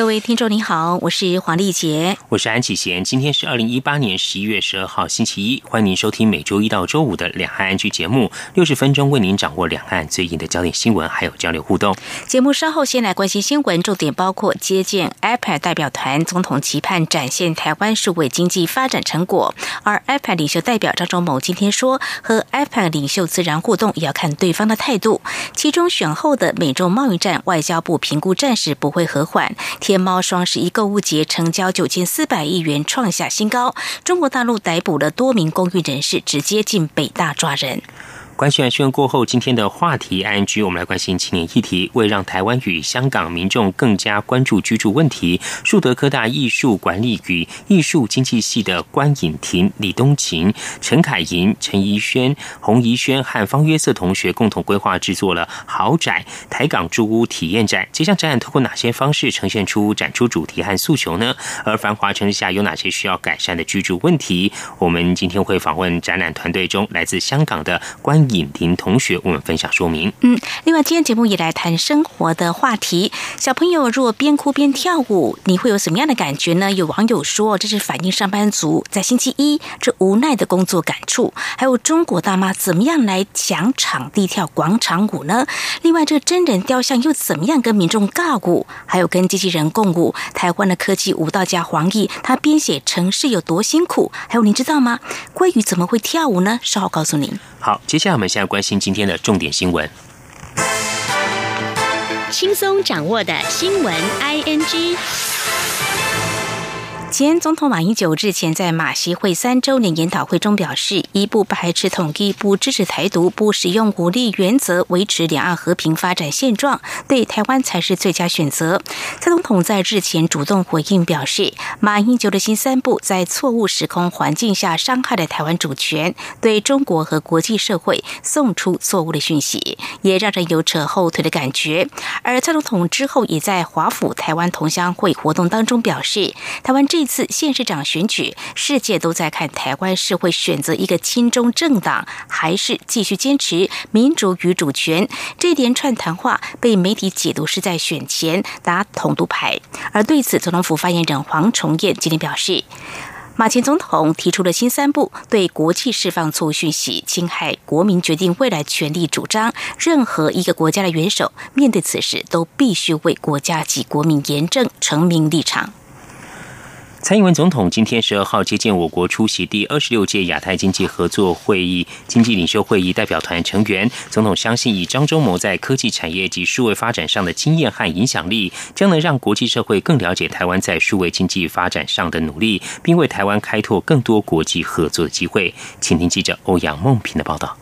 各位听众您好，我是黄丽杰，我是安启贤。今天是二零一八年十一月十二号星期一，欢迎您收听每周一到周五的两岸安居节目，六十分钟为您掌握两岸最近的焦点新闻，还有交流互动。节目稍后先来关心新闻，重点包括接见 iPad 代表团，总统期盼展现台湾数位经济发展成果。而 iPad 领袖代表张忠谋今天说，和 iPad 领袖自然互动也要看对方的态度。其中选后的美中贸易战，外交部评估暂时不会和缓。天猫双十一购物节成交九千四百亿元，创下新高。中国大陆逮捕了多名公寓人士，直接进北大抓人。关系完宣过后，今天的话题 I N G，我们来关心青年议题。为让台湾与香港民众更加关注居住问题，树德科大艺术管理与艺术经济系的关颖婷、李东琴、陈凯莹、陈怡轩、洪怡轩和方约瑟同学共同规划制作了豪宅台港住屋体验展。这项展览通过哪些方式呈现出展出主题和诉求呢？而繁华城市下有哪些需要改善的居住问题？我们今天会访问展览团队中来自香港的关。尹婷同学为我们分享说明。嗯，另外今天节目也来谈生活的话题。小朋友若边哭边跳舞，你会有什么样的感觉呢？有网友说，这是反映上班族在星期一这无奈的工作感触。还有中国大妈怎么样来抢场地跳广场舞呢？另外，这个真人雕像又怎么样跟民众尬舞？还有跟机器人共舞？台湾的科技舞蹈家黄奕，他编写城市有多辛苦？还有，您知道吗？鲑鱼怎么会跳舞呢？稍后告诉您。好，接下来我们现在关心今天的重点新闻，轻松掌握的新闻 I N G。前总统马英九日前在马习会三周年研讨会中表示，一不排斥统一，不支持台独，不使用武力原则维持两岸和平发展现状，对台湾才是最佳选择。蔡总统在日前主动回应表示，马英九的新三部在错误时空环境下伤害了台湾主权，对中国和国际社会送出错误的讯息，也让人有扯后腿的感觉。而蔡总统之后也在华府台湾同乡会活动当中表示，台湾这。这次县市长选举，世界都在看台湾是会选择一个亲中政党，还是继续坚持民主与主权。这一连串谈话被媒体解读是在选前打统独牌。而对此，总统府发言人黄崇彦今天表示，马前总统提出了新三步，对国际释放错误讯息，侵害国民决定未来权利主张。任何一个国家的元首面对此事，都必须为国家及国民严正成明立场。蔡英文总统今天十二号接见我国出席第二十六届亚太经济合作会议经济领袖会议代表团成员。总统相信，以张忠谋在科技产业及数位发展上的经验和影响力，将能让国际社会更了解台湾在数位经济发展上的努力，并为台湾开拓更多国际合作的机会。请听记者欧阳梦平的报道。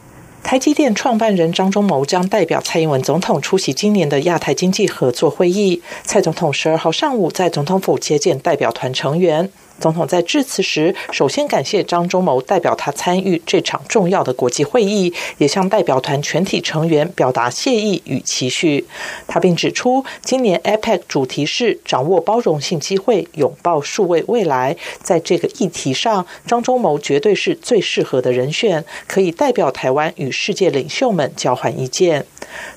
台积电创办人张忠谋将代表蔡英文总统出席今年的亚太经济合作会议。蔡总统十二号上午在总统府接见代表团成员。总统在致辞时，首先感谢张忠谋代表他参与这场重要的国际会议，也向代表团全体成员表达谢意与期许。他并指出，今年 APEC 主题是掌握包容性机会，拥抱数位未来。在这个议题上，张忠谋绝对是最适合的人选，可以代表台湾与世界领袖们交换意见。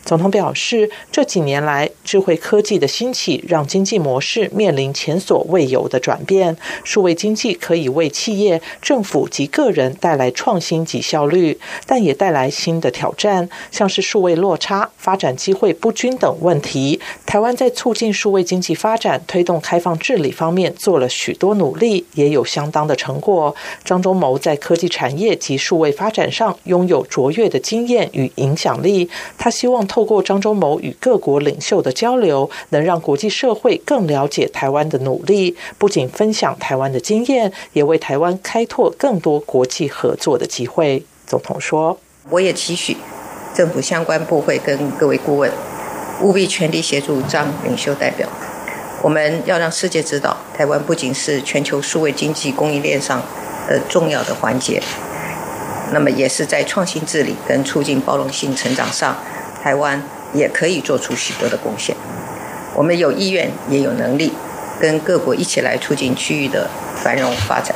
总统表示，这几年来，智慧科技的兴起让经济模式面临前所未有的转变。数位经济可以为企业、政府及个人带来创新及效率，但也带来新的挑战，像是数位落差、发展机会不均等问题。台湾在促进数位经济发展、推动开放治理方面做了许多努力，也有相当的成果。张忠谋在科技产业及数位发展上拥有卓越的经验与影响力，他希望透过张忠谋与各国领袖的交流，能让国际社会更了解台湾的努力，不仅分享台湾。的经验，也为台湾开拓更多国际合作的机会。总统说：“我也期许政府相关部会跟各位顾问务必全力协助张领袖代表。我们要让世界知道，台湾不仅是全球数位经济供应链上呃重要的环节，那么也是在创新治理跟促进包容性成长上，台湾也可以做出许多的贡献。我们有意愿，也有能力，跟各国一起来促进区域的繁荣发展。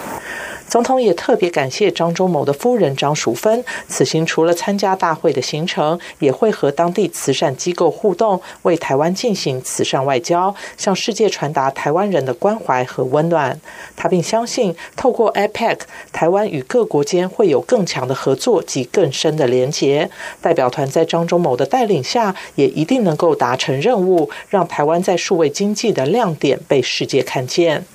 总统也特别感谢张忠谋的夫人张淑芬，此行除了参加大会的行程，也会和当地慈善机构互动，为台湾进行慈善外交，向世界传达台湾人的关怀和温暖。他并相信，透过 APEC，台湾与各国间会有更强的合作及更深的连结。代表团在张忠谋的带领下，也一定能够达成任务，让台湾在数位经济的亮点被世界看见。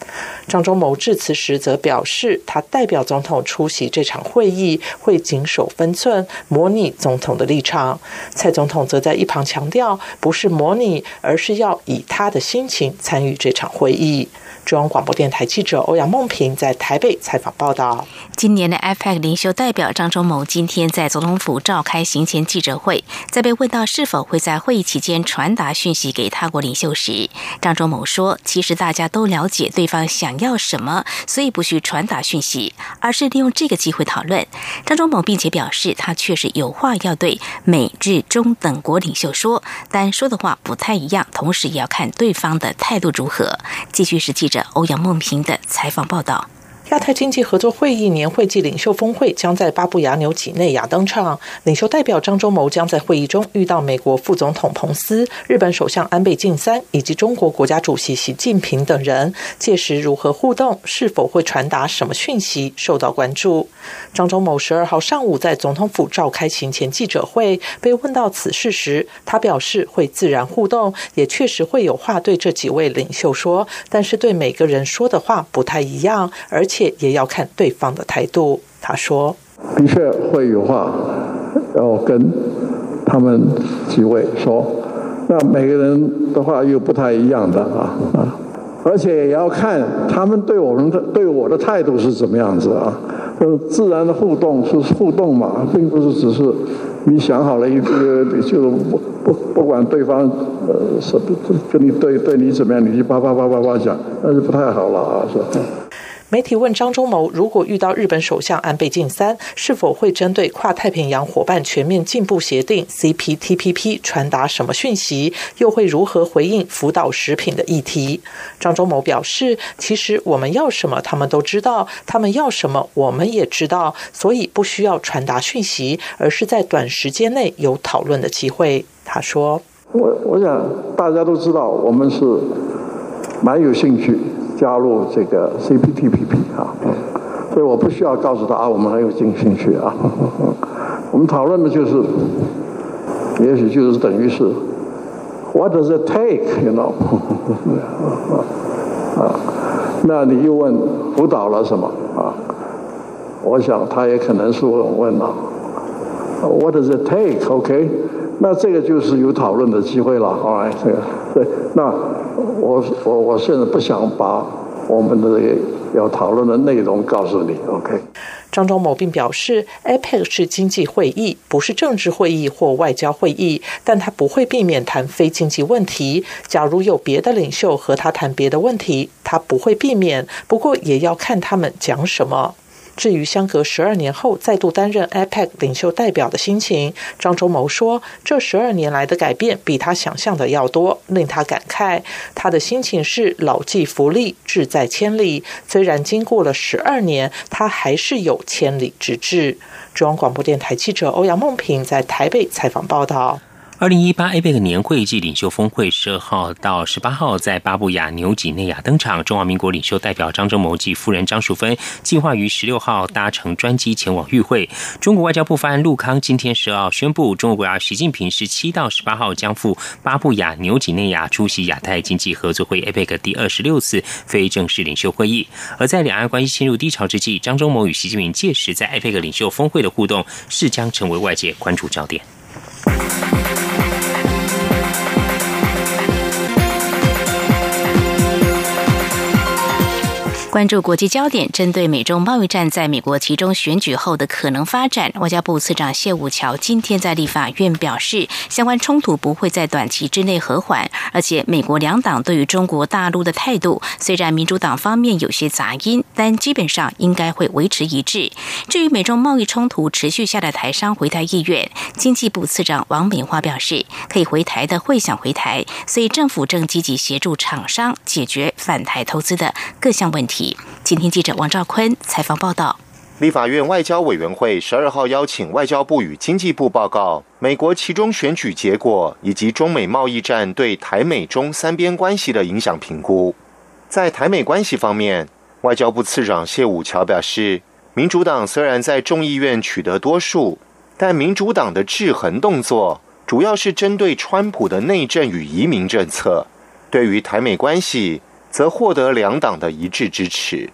张忠谋致辞时则表示，他。代表总统出席这场会议，会谨守分寸，模拟总统的立场。蔡总统则在一旁强调，不是模拟，而是要以他的心情参与这场会议。中央广播电台记者欧阳梦平在台北采访报道。今年的 IPAC 领袖代表张忠谋今天在总统府召开行前记者会，在被问到是否会在会议期间传达讯息给他国领袖时，张忠谋说：“其实大家都了解对方想要什么，所以不需传达讯息，而是利用这个机会讨论。”张忠谋并且表示，他确实有话要对美日中等国领袖说，但说的话不太一样，同时也要看对方的态度如何。继续是记者。欧阳梦萍的采访报道。亚太经济合作会议年会暨领袖峰会将在巴布亚纽几内亚登场。领袖代表张忠谋将在会议中遇到美国副总统彭斯、日本首相安倍晋三以及中国国家主席习近平等人。届时如何互动，是否会传达什么讯息，受到关注。张忠谋十二号上午在总统府召开行前记者会，被问到此事时，他表示会自然互动，也确实会有话对这几位领袖说，但是对每个人说的话不太一样，而且。也要看对方的态度。他说：“的确会有话要跟他们几位说，那每个人的话又不太一样的啊啊，而且也要看他们对我们的对我的态度是怎么样子啊。就自然的互动是互动嘛，并不是只是你想好了一个，就是不不不管对方呃是跟你对对你怎么样，你就叭叭叭叭叭讲，那就不太好了啊，是吧？”媒体问张忠谋，如果遇到日本首相安倍晋三，是否会针对跨太平洋伙伴全面进步协定 （CPTPP） 传达什么讯息？又会如何回应福岛食品的议题？张忠谋表示，其实我们要什么，他们都知道；他们要什么，我们也知道，所以不需要传达讯息，而是在短时间内有讨论的机会。他说：“我我想大家都知道，我们是蛮有兴趣。”加入这个 CPTPP 啊，所以我不需要告诉他，我们很有兴趣啊。我们讨论的就是，也许就是等于是，What does it take？You know？啊，那你又问辅导了什么啊？我想他也可能是问问了，What does it take？OK？那这个就是有讨论的机会了，好，这个对，那。我我我现在不想把我们的要讨论的内容告诉你，OK？张忠谋并表示，APEC 是经济会议，不是政治会议或外交会议，但他不会避免谈非经济问题。假如有别的领袖和他谈别的问题，他不会避免，不过也要看他们讲什么。至于相隔十二年后再度担任 APEC 领袖代表的心情，张忠谋说：“这十二年来的改变比他想象的要多，令他感慨。他的心情是老骥伏枥，志在千里。虽然经过了十二年，他还是有千里之志。”中央广播电台记者欧阳梦平在台北采访报道。二零一八 APEC 年会暨领袖峰会十二号到十八号在巴布亚纽几内亚登场。中华民国领袖代表张忠谋及夫人张淑芬计划于十六号搭乘专机前往与会。中国外交部发言人陆康今天十二号宣布，中国国家习近平十七到十八号将赴巴布亚纽几内亚出席亚太经济合作会 APEC 第二十六次非正式领袖会议。而在两岸关系陷入低潮之际，张忠谋与习近平届时在 APEC 领袖峰会的互动，是将成为外界关注焦点。关注国际焦点，针对美中贸易战在美国其中选举后的可能发展，外交部次长谢武桥今天在立法院表示，相关冲突不会在短期之内和缓，而且美国两党对于中国大陆的态度，虽然民主党方面有些杂音，但基本上应该会维持一致。至于美中贸易冲突持续下的台商回台意愿，经济部次长王美花表示，可以回台的会想回台，所以政府正积极协助厂商解决返台投资的各项问题。今天记者王兆坤采访报道。立法院外交委员会十二号邀请外交部与经济部报告美国其中选举结果以及中美贸易战对台美中三边关系的影响评估。在台美关系方面，外交部次长谢武桥表示，民主党虽然在众议院取得多数，但民主党的制衡动作主要是针对川普的内政与移民政策，对于台美关系。则获得两党的一致支持。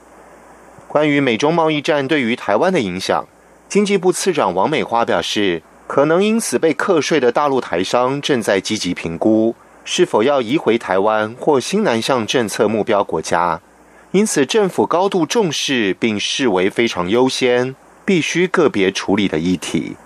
关于美中贸易战对于台湾的影响，经济部次长王美花表示，可能因此被课税的大陆台商正在积极评估是否要移回台湾或新南向政策目标国家，因此政府高度重视并视为非常优先、必须个别处理的议题。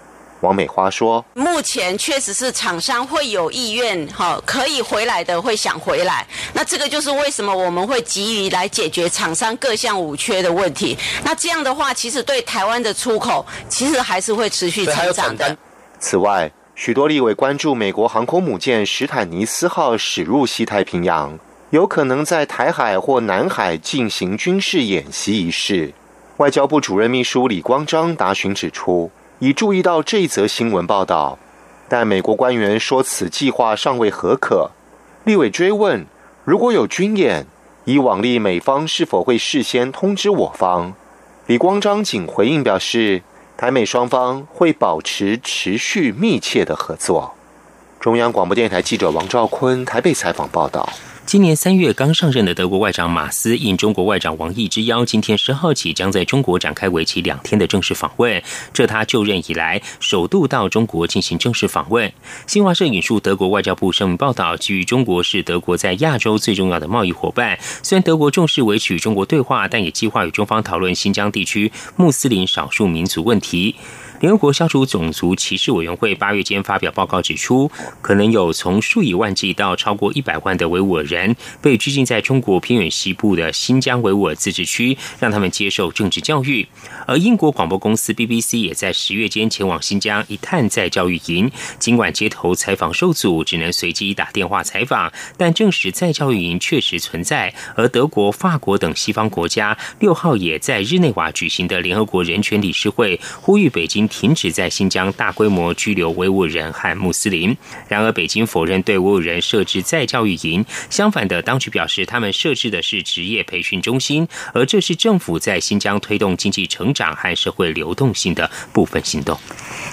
王美花说：“目前确实是厂商会有意愿，哈，可以回来的会想回来。那这个就是为什么我们会急于来解决厂商各项五缺的问题。那这样的话，其实对台湾的出口，其实还是会持续成长的。此外，许多立委关注美国航空母舰史坦尼斯号驶入西太平洋，有可能在台海或南海进行军事演习一事。外交部主任秘书李光章答询指出。”已注意到这则新闻报道，但美国官员说此计划尚未核可。立委追问，如果有军演，以往例美方是否会事先通知我方？李光章仅回应表示，台美双方会保持持续密切的合作。中央广播电台记者王兆坤台北采访报道。今年三月刚上任的德国外长马斯应中国外长王毅之邀，今天十号起将在中国展开为期两天的正式访问，这他就任以来首度到中国进行正式访问。新华社引述德国外交部声明报道，基于中国是德国在亚洲最重要的贸易伙伴，虽然德国重视维持与中国对话，但也计划与中方讨论新疆地区穆斯林少数民族问题。联合国消除种族歧视委员会八月间发表报告指出，可能有从数以万计到超过一百万的维吾尔人被拘禁在中国偏远西部的新疆维吾尔自治区，让他们接受政治教育。而英国广播公司 BBC 也在十月间前往新疆一探在教育营，尽管街头采访受阻，只能随机打电话采访，但证实在教育营确实存在。而德国、法国等西方国家六号也在日内瓦举行的联合国人权理事会呼吁北京。停止在新疆大规模拘留维吾尔人和穆斯林。然而，北京否认对维吾尔人设置再教育营。相反的，当局表示，他们设置的是职业培训中心，而这是政府在新疆推动经济成长和社会流动性的部分行动。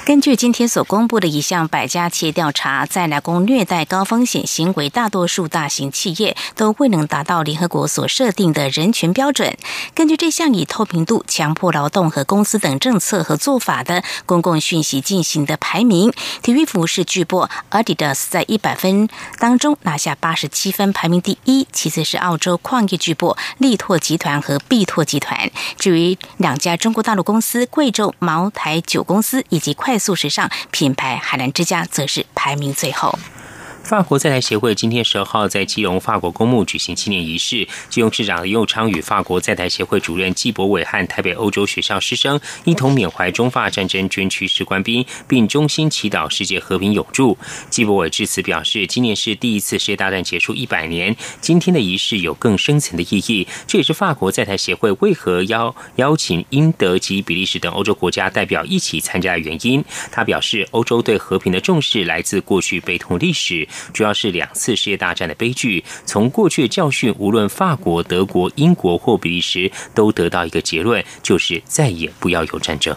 根据今天所公布的一项百家企业调查，在劳工虐待高风险行为，大多数大型企业都未能达到联合国所设定的人权标准。根据这项以透明度、强迫劳动和公司等政策和做法的。公共讯息进行的排名，体育服饰巨擘 Adidas 在一百分当中拿下八十七分，排名第一。其次是澳洲矿业巨擘力拓集团和必拓集团。至于两家中国大陆公司贵州茅台酒公司以及快速时尚品牌海澜之家，则是排名最后。法国在台协会今天十二号在基隆法国公墓举行纪念仪式，基隆市长尤昌与法国在台协会主任纪博伟和台北欧洲学校师生一同缅怀中法战争捐躯士官兵，并衷心祈祷世界和平永驻。纪博伟致辞表示，今年是第一次世界大战结束一百年，今天的仪式有更深层的意义。这也是法国在台协会为何邀邀请英德及比利时等欧洲国家代表一起参加的原因。他表示，欧洲对和平的重视来自过去悲痛历史。主要是两次世界大战的悲剧，从过去的教训，无论法国、德国、英国或比利时，都得到一个结论，就是再也不要有战争。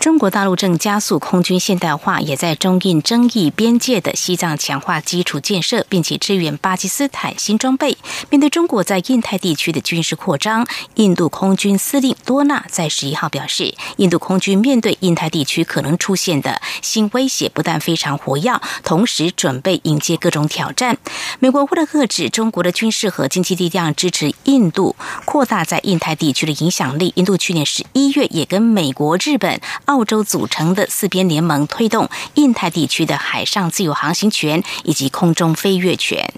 中国大陆正加速空军现代化，也在中印争议边界的西藏强化基础建设，并且支援巴基斯坦新装备。面对中国在印太地区的军事扩张，印度空军司令多纳在十一号表示，印度空军面对印太地区可能出现的新威胁，不但非常活跃，同时准备迎接各种挑战。美国为了遏制中国的军事和经济力量，支持印度扩大在印太地区的影响力。印度去年十一月也跟美国、日本、澳洲组成的四边联盟，推动印太地区的海上自由航行权以及空中飞越权。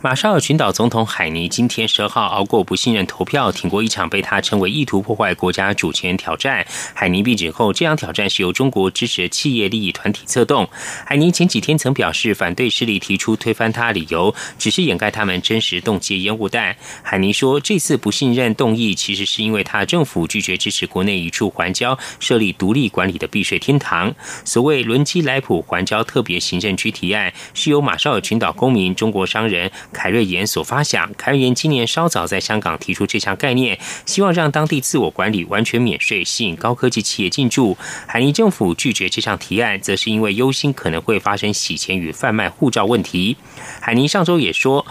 马绍尔群岛总统海尼今天十二号熬过不信任投票，挺过一场被他称为意图破坏国家主权挑战。海尼被指后，这样挑战是由中国支持的企业利益团体策动。海尼前几天曾表示，反对势力提出推翻他理由，只是掩盖他们真实动机烟雾弹。海尼说，这次不信任动议其实是因为他政府拒绝支持国内一处环礁设立独立管理的避税天堂。所谓伦基莱普环礁特别行政区提案，是由马绍尔群岛公民、中国商人。凯瑞妍所发想，凯瑞妍今年稍早在香港提出这项概念，希望让当地自我管理完全免税，吸引高科技企业进驻。海尼政府拒绝这项提案，则是因为忧心可能会发生洗钱与贩卖护照问题。海尼上周也说。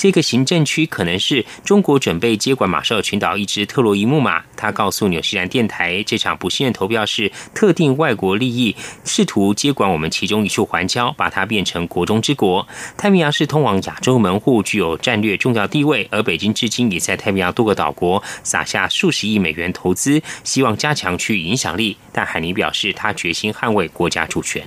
这个行政区可能是中国准备接管马绍尔群岛一只特洛伊木马。他告诉纽西兰电台，这场不信任投票是特定外国利益试图接管我们其中一处环礁，把它变成国中之国。太平洋是通往亚洲门户，具有战略重要地位。而北京至今已在太平洋多个岛国撒下数十亿美元投资，希望加强区域影响力。但海尼表示，他决心捍卫国家主权。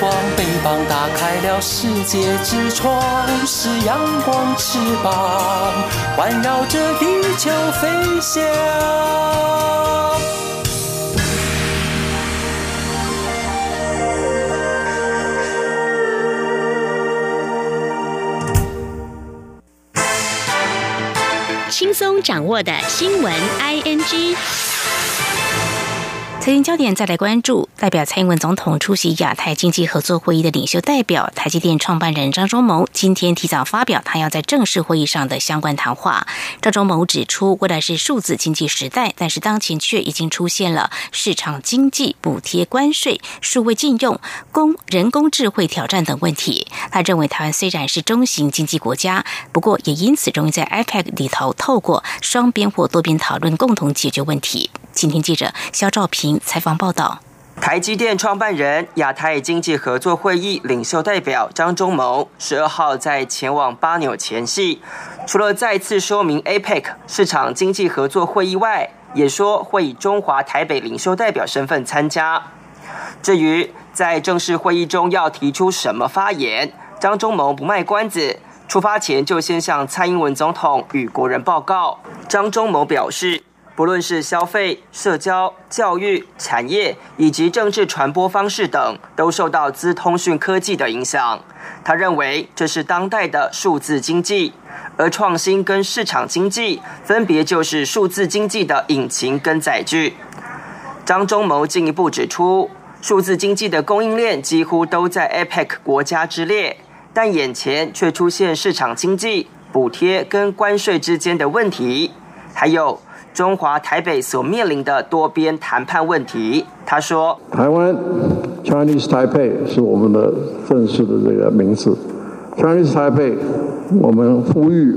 光，翅膀打开了世界之窗；是阳光，翅膀环绕着地球飞翔。轻松掌握的新闻，ING。财经焦点再来关注，代表蔡英文总统出席亚太经济合作会议的领袖代表台积电创办人张忠谋今天提早发表他要在正式会议上的相关谈话。张忠谋指出，未来是数字经济时代，但是当前却已经出现了市场经济、补贴、关税、数位禁用、工人工智慧挑战等问题。他认为，台湾虽然是中型经济国家，不过也因此容易在 IPAC 里头透过双边或多边讨论，共同解决问题。今天记者肖兆平采访报道。台积电创办人、亚太经济合作会议领袖代表张忠谋十二号在前往巴纽前夕，除了再次说明 APEC 市场经济合作会议外，也说会以中华台北领袖代表身份参加。至于在正式会议中要提出什么发言，张忠谋不卖关子，出发前就先向蔡英文总统与国人报告。张忠谋表示。不论是消费、社交、教育、产业以及政治传播方式等，都受到资通讯科技的影响。他认为这是当代的数字经济，而创新跟市场经济分别就是数字经济的引擎跟载具。张忠谋进一步指出，数字经济的供应链几乎都在 APEC 国家之列，但眼前却出现市场经济、补贴跟关税之间的问题，还有。中华台北所面临的多边谈判问题，他说：“台湾 Chinese Taipei 是我们的正式的这个名字。Chinese Taipei，我们呼吁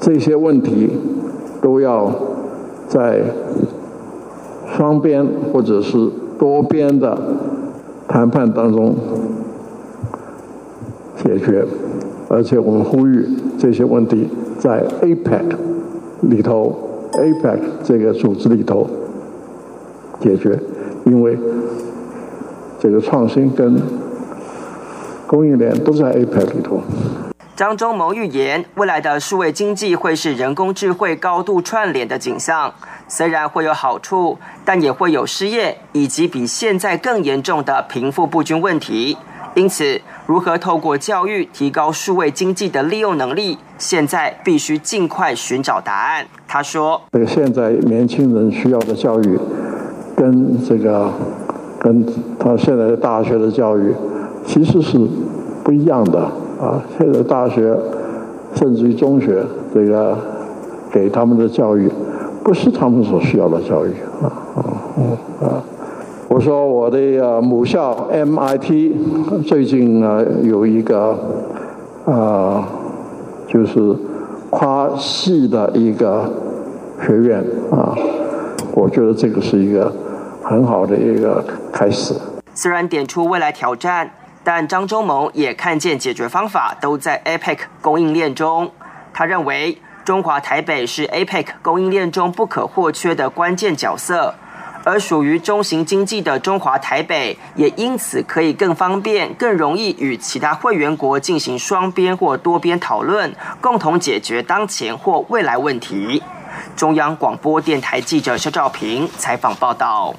这些问题都要在双边或者是多边的谈判当中解决，而且我们呼吁这些问题在 APEC 里头，APEC 这个组织里头解决，因为这个创新跟供应链都在 APEC 里头。张忠谋预言，未来的数位经济会是人工智慧高度串联的景象。虽然会有好处，但也会有失业以及比现在更严重的贫富不均问题。因此，如何透过教育提高数位经济的利用能力，现在必须尽快寻找答案。他说：“这个现在年轻人需要的教育，跟这个跟他现在的大学的教育，其实是不一样的。”啊，现在大学甚至于中学，这个给他们的教育，不是他们所需要的教育啊啊啊！我说我的母校 MIT 最近呢有一个啊，就是跨系的一个学院啊，我觉得这个是一个很好的一个开始。虽然点出未来挑战。但张忠谋也看见解决方法都在 APEC 供应链中。他认为，中华台北是 APEC 供应链中不可或缺的关键角色，而属于中型经济的中华台北，也因此可以更方便、更容易与其他会员国进行双边或多边讨论，共同解决当前或未来问题。中央广播电台记者肖兆平采访报道。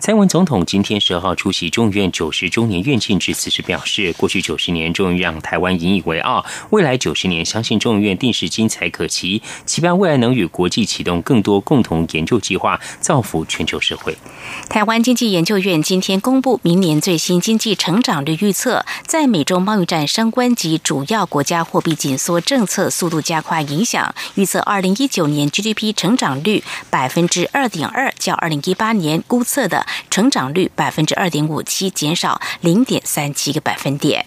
蔡英文总统今天十二号出席众院九十周年院庆致辞时表示，过去九十年终于让台湾引以为傲，未来九十年相信众院定是精彩可期，期盼未来能与国际启动更多共同研究计划，造福全球社会。台湾经济研究院今天公布明年最新经济成长率预测，在美中贸易战升温及主要国家货币紧缩政策速度加快影响，预测二零一九年 GDP 成长率百分之二点二，较二零一八年估测的。成长率百分之二点五七，减少零点三七个百分点。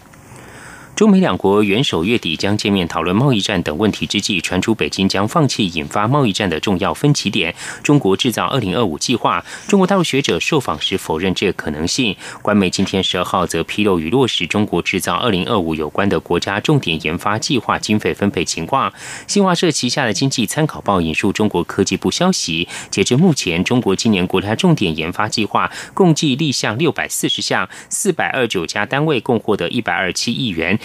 中美两国元首月底将见面讨论贸易战等问题之际，传出北京将放弃引发贸易战的重要分歧点——中国制造二零二五计划。中国大陆学者受访时否认这个可能性。官媒今天十二号则披露与落实中国制造二零二五有关的国家重点研发计划经费分配情况。新华社旗下的经济参考报引述中国科技部消息，截至目前，中国今年国家重点研发计划共计立项六百四十项，四百二九家单位共获得一百二七亿元。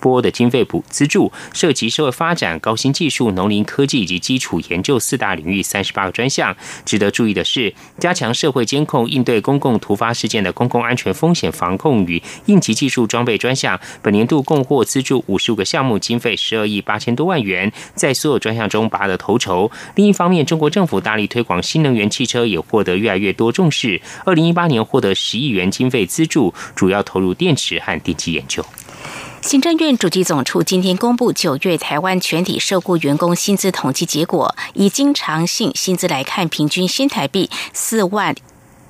拨的经费补资助，涉及社会发展、高新技术、农林科技以及基础研究四大领域三十八个专项。值得注意的是，加强社会监控，应对公共突发事件的公共安全风险防控与应急技术装备专项，本年度共获资助五十五个项目，经费十二亿八千多万元，在所有专项中拔得头筹。另一方面，中国政府大力推广新能源汽车，也获得越来越多重视。二零一八年获得十亿元经费资助，主要投入电池和电机研究。行政院主计总处今天公布九月台湾全体受雇员工薪资统计结果，以经常性薪资来看，平均新台币四万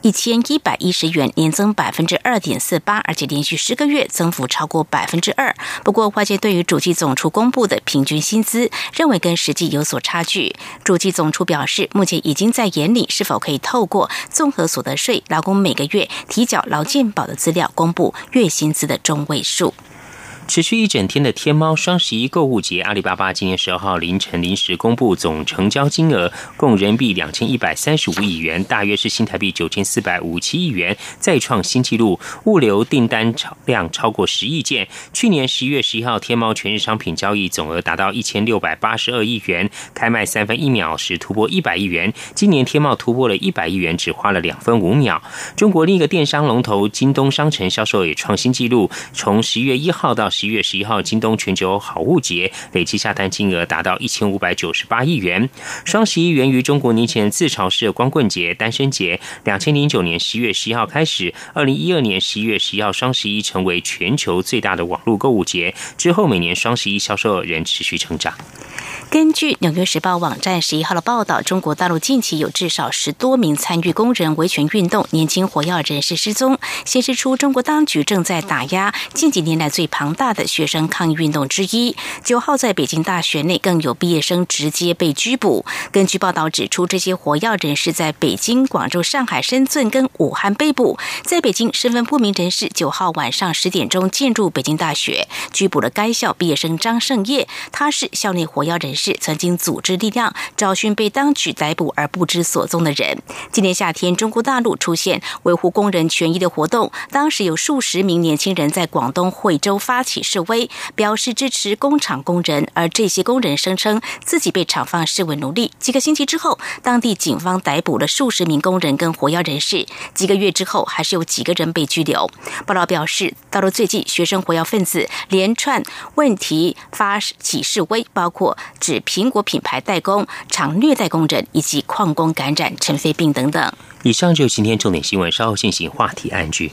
一千一百一十元，年增百分之二点四八，而且连续十个月增幅超过百分之二。不过，外界对于主计总处公布的平均薪资，认为跟实际有所差距。主计总处表示，目前已经在研拟是否可以透过综合所得税、劳工每个月提缴劳健保的资料，公布月薪资的中位数。持续一整天的天猫双十一购物节，阿里巴巴今年十二号凌晨临时公布总成交金额，共人民币两千一百三十五亿元，大约是新台币九千四百五七亿元，再创新纪录。物流订单超量超过十亿件。去年十一月十一号，天猫全日商品交易总额达到一千六百八十二亿元，开卖三分一秒时突破一百亿元。今年天猫突破了一百亿元，只花了两分五秒。中国另一个电商龙头京东商城销售也创新纪录，从十一月一号到一月十一号，京东全球好物节累计下单金额达到一千五百九十八亿元。双十一源于中国年前自嘲式光棍节、单身节。两千零九年十一月十一号开始，二零一二年十一月十一号双十一成为全球最大的网络购物节。之后每年双十一销售额仍持续成长。根据《纽约时报》网站十一号的报道，中国大陆近期有至少十多名参与工人维权运动、年轻火药人士失踪，显示出中国当局正在打压近几年来最庞大的学生抗议运动之一。九号在北京大学内更有毕业生直接被拘捕。根据报道指出，这些火药人士在北京、广州、上海、深圳跟武汉被捕。在北京，身份不明人士九号晚上十点钟进入北京大学，拘捕了该校毕业生张胜业，他是校内火药人士。曾经组织力量找寻被当局逮捕而不知所踪的人。今年夏天，中国大陆出现维护工人权益的活动，当时有数十名年轻人在广东惠州发起起示威，表示支持工厂工人。而这些工人声称自己被厂方视为奴隶。几个星期之后，当地警方逮捕了数十名工人跟火药人士。几个月之后，还是有几个人被拘留。报道表示，到了最近，学生火药分子连串问题发起示威，包括指。苹果品牌代工厂虐待工人，以及矿工感染尘肺病等等。以上就是今天重点新闻，稍后进行话题安居。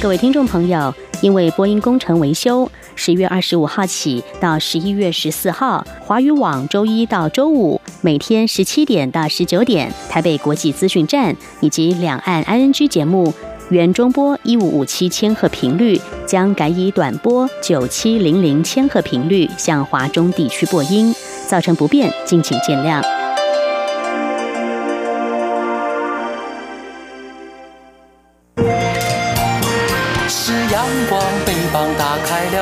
各位听众朋友，因为播音工程维修，十月二十五号起到十一月十四号，华语网周一到周五每天十七点到十九点，台北国际资讯站以及两岸 ING 节目原中波一五五七千赫频率将改以短波九七零零千赫频率向华中地区播音，造成不便，敬请见谅。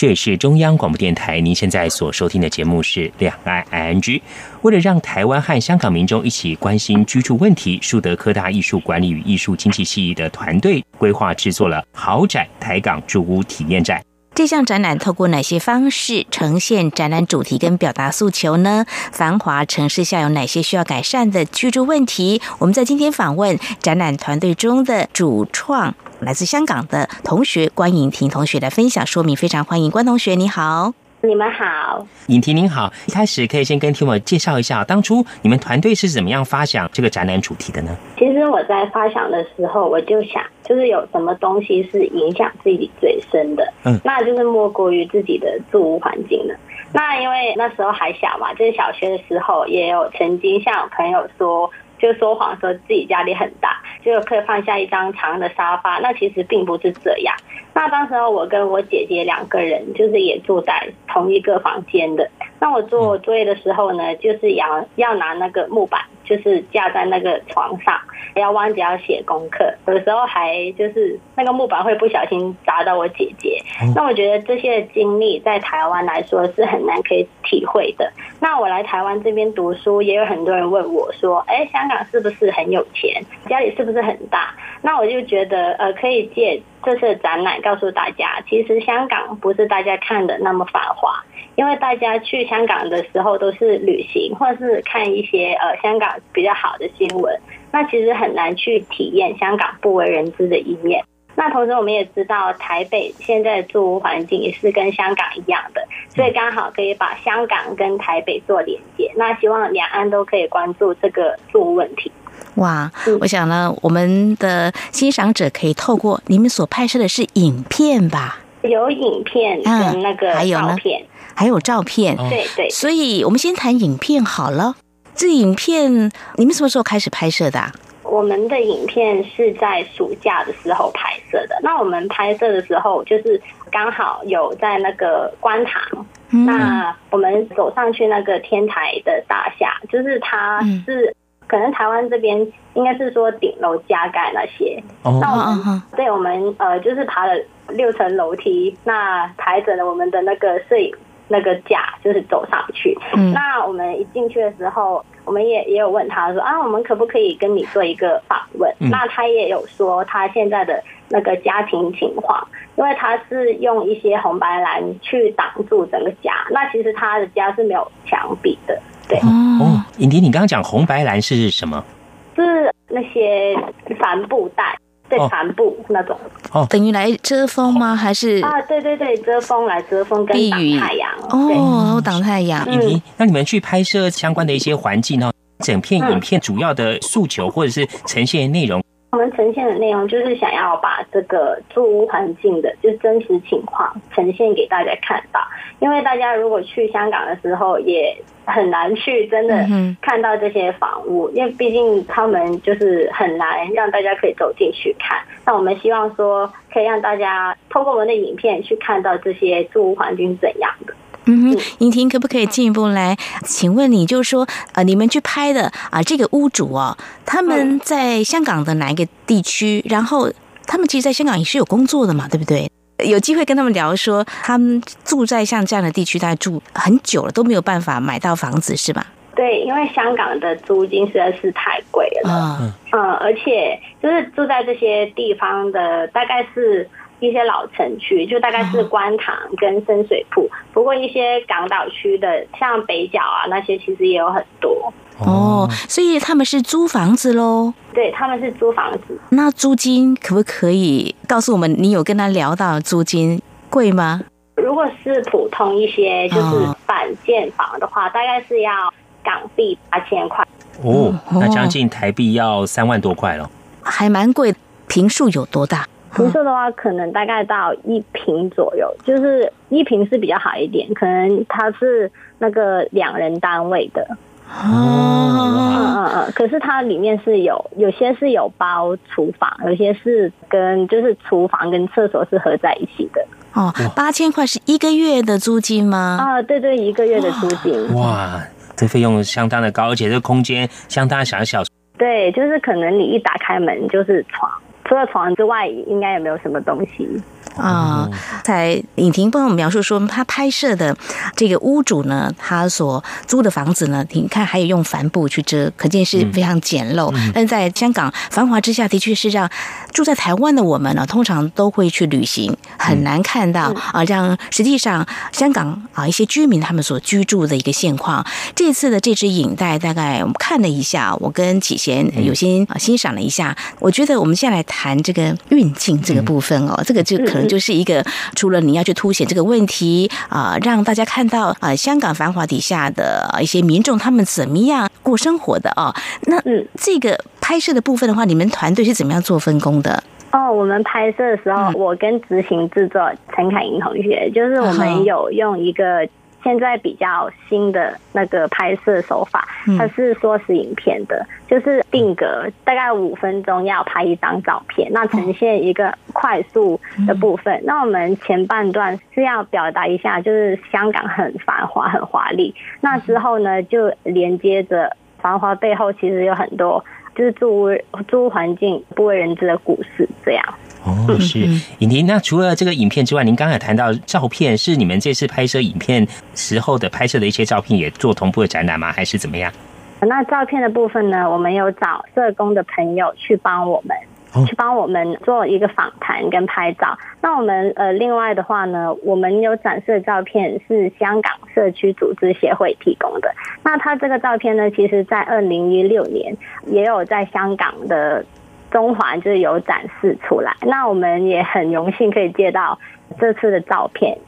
这里是中央广播电台，您现在所收听的节目是《两岸 ING》。为了让台湾和香港民众一起关心居住问题，树德科大艺术管理与艺术经济系的团队规划制作了豪宅台港住屋体验展。这项展览透过哪些方式呈现展览主题跟表达诉求呢？繁华城市下有哪些需要改善的居住问题？我们在今天访问展览团队中的主创。来自香港的同学关颖婷同学的分享说明，非常欢迎关同学，你好，你们好，颖婷您好。一开始可以先跟听我介绍一下，当初你们团队是怎么样发想这个展览主题的呢？其实我在发想的时候，我就想，就是有什么东西是影响自己最深的，嗯，那就是莫过于自己的住屋环境了。那因为那时候还小嘛，就是小学的时候，也有曾经向朋友说。就说谎说自己家里很大，就可以放下一张长的沙发。那其实并不是这样。那当时候我跟我姐姐两个人，就是也住在同一个房间的。那我做作业的时候呢，就是要要拿那个木板，就是架在那个床上。要忘记要写功课，有时候还就是那个木板会不小心砸到我姐姐。那我觉得这些经历在台湾来说是很难可以体会的。那我来台湾这边读书，也有很多人问我说：“哎，香港是不是很有钱？家里是不是很大？”那我就觉得，呃，可以借这次展览告诉大家，其实香港不是大家看的那么繁华。因为大家去香港的时候都是旅行，或是看一些呃香港比较好的新闻。那其实很难去体验香港不为人知的一面。那同时我们也知道，台北现在的住屋环境也是跟香港一样的，所以刚好可以把香港跟台北做连接。那希望两岸都可以关注这个住屋问题。哇，我想呢，我们的欣赏者可以透过你们所拍摄的是影片吧？有影片跟那个照片，还有照片。对对。所以我们先谈影片好了。这影片你们什么时候开始拍摄的？我们的影片是在暑假的时候拍摄的。那我们拍摄的时候，就是刚好有在那个观塘。那我们走上去那个天台的大厦，就是它是。可能台湾这边应该是说顶楼加盖那些，那我们对我们呃就是爬了六层楼梯，那抬着我们的那个摄影那个架就是走上去。那我们一进去的时候，我们也也有问他说啊，我们可不可以跟你做一个访问？那他也有说他现在的那个家庭情况，因为他是用一些红白蓝去挡住整个家，那其实他的家是没有墙壁的。对哦，尹迪，你刚刚讲红白蓝是什么？是那些帆布袋，对，帆布那种。哦，等于来遮风吗？还是啊，对对对，遮风来遮风，跟挡太阳。哦，挡太阳。嗯，那你们去拍摄相关的一些环境呢？整片影片主要的诉求或者是呈现内容？我们呈现的内容就是想要把这个住屋环境的就真实情况呈现给大家看到，因为大家如果去香港的时候也很难去真的看到这些房屋，因为毕竟他们就是很难让大家可以走进去看。那我们希望说可以让大家通过我们的影片去看到这些住屋环境怎样的。嗯哼，莹婷可不可以进一步来？请问你就是说，呃，你们去拍的啊，这个屋主哦，他们在香港的哪一个地区？然后他们其实在香港也是有工作的嘛，对不对？有机会跟他们聊说，他们住在像这样的地区，大概住很久了都没有办法买到房子，是吧？对，因为香港的租金实在是太贵了，嗯，而且就是住在这些地方的，大概是。一些老城区就大概是观塘跟深水埗，不过一些港岛区的像北角啊那些其实也有很多哦，所以他们是租房子喽？对，他们是租房子。那租金可不可以告诉我们？你有跟他聊到租金贵吗？如果是普通一些就是板建房的话，大概是要港币八千块哦，那将近台币要三万多块了，还蛮贵。平数有多大？平数的话，可能大概到一平左右，就是一平是比较好一点，可能它是那个两人单位的。哦，嗯嗯嗯，可是它里面是有有些是有包厨房，有些是跟就是厨房跟厕所是合在一起的。哦，八千块是一个月的租金吗？啊，对对，一个月的租金。哇，这费用相当的高，而且这空间相当小小。对，就是可能你一打开门就是床。除了床之外，应该也没有什么东西。啊，在影婷帮我们描述说，他拍摄的这个屋主呢，他所租的房子呢，你看还有用帆布去遮，可见是非常简陋。但在香港繁华之下，的确是让住在台湾的我们呢，通常都会去旅行，很难看到啊，让实际上香港啊一些居民他们所居住的一个现况。这次的这支影带，大概我们看了一下，我跟启贤有心啊欣赏了一下，我觉得我们现在来谈这个运镜这个部分哦，这个就可能。就是一个除了你要去凸显这个问题啊，让大家看到啊，香港繁华底下的一些民众他们怎么样过生活的啊？那这个拍摄的部分的话，你们团队是怎么样做分工的？哦，我们拍摄的时候，我跟执行制作陈凯莹同学，就是我们有用一个。现在比较新的那个拍摄手法，它是缩时影片的，就是定格大概五分钟要拍一张照片，那呈现一个快速的部分。那我们前半段是要表达一下，就是香港很繁华、很华丽。那之后呢，就连接着繁华背后其实有很多，就是住屋住屋环境不为人知的故事，这样。哦，是尹婷。那除了这个影片之外，您刚才谈到照片，是你们这次拍摄影片时候的拍摄的一些照片，也做同步的展览吗？还是怎么样？那照片的部分呢？我们有找社工的朋友去帮我们，去帮我们做一个访谈跟拍照。那我们呃，另外的话呢，我们有展示的照片是香港社区组织协会提供的。那他这个照片呢，其实在二零一六年也有在香港的。中环就是有展示出来。那我们也很荣幸可以借到这次的照片。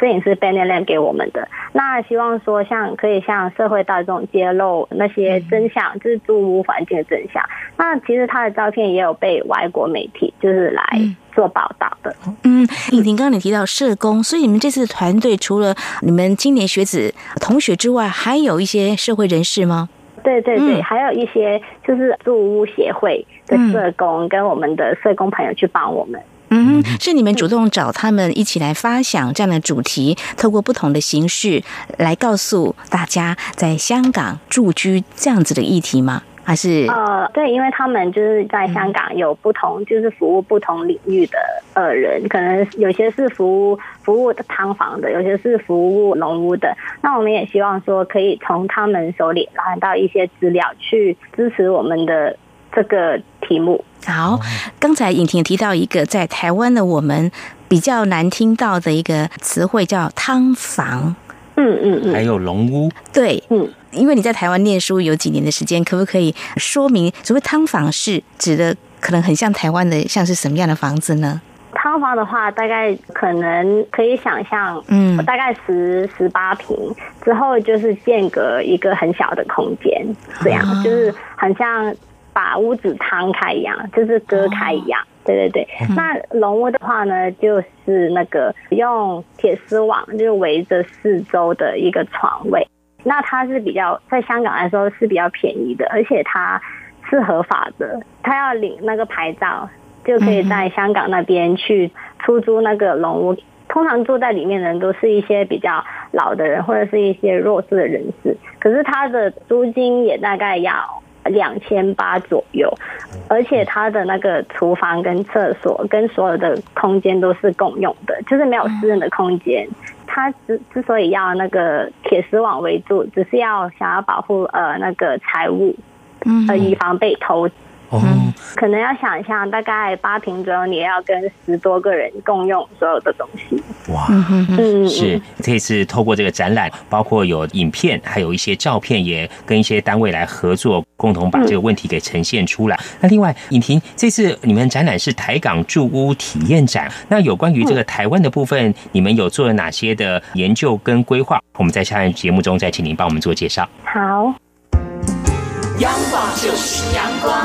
摄影师 Ben Lam 给我们的，那希望说像可以向社会大众揭露那些真相，就是住屋环境的真相。那其实他的照片也有被外国媒体就是来做报道的。嗯，颖婷刚刚你提到社工，所以你们这次团队除了你们青年学子同学之外，还有一些社会人士吗？对对对，还有一些就是住屋协会的社工跟我们的社工朋友去帮我们。嗯，是你们主动找他们一起来发想这样的主题，透过不同的形式来告诉大家在香港住居这样子的议题吗？还是呃，对，因为他们就是在香港有不同，就是服务不同领域的呃人，可能有些是服务服务的汤房的，有些是服务农屋的。那我们也希望说，可以从他们手里拿到一些资料，去支持我们的这个题目。好，刚才尹婷提到一个在台湾的我们比较难听到的一个词汇，叫汤房。嗯嗯嗯，还有龙屋。对，嗯，因为你在台湾念书有几年的时间，可不可以说明所谓汤房是指的？可能很像台湾的，像是什么样的房子呢？汤房的话，大概可能可以想象，嗯，大概十十八平之后就是间隔一个很小的空间，这样就是很像。把屋子摊开一样，就是割开一样。对对对。那龙屋的话呢，就是那个用铁丝网就围着四周的一个床位。那它是比较在香港来说是比较便宜的，而且它是合法的。他要领那个牌照，就可以在香港那边去出租那个龙屋。通常住在里面的人都是一些比较老的人，或者是一些弱势的人士。可是它的租金也大概要。两千八左右，而且它的那个厨房跟厕所跟所有的空间都是共用的，就是没有私人的空间。它之之所以要那个铁丝网围住，只是要想要保护呃那个财物，呃以防被偷。嗯，可能要想象大概八平左右，你要跟十多个人共用所有的东西。哇，嗯，是这次透过这个展览，包括有影片，还有一些照片，也跟一些单位来合作，共同把这个问题给呈现出来。那另外，尹婷，这次你们展览是台港住屋体验展，那有关于这个台湾的部分，你们有做了哪些的研究跟规划？我们在下节目中再请您帮我们做介绍。好。阳光就是阳光，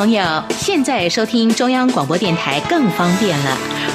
朋友，现在收听中央广播电台更方便了。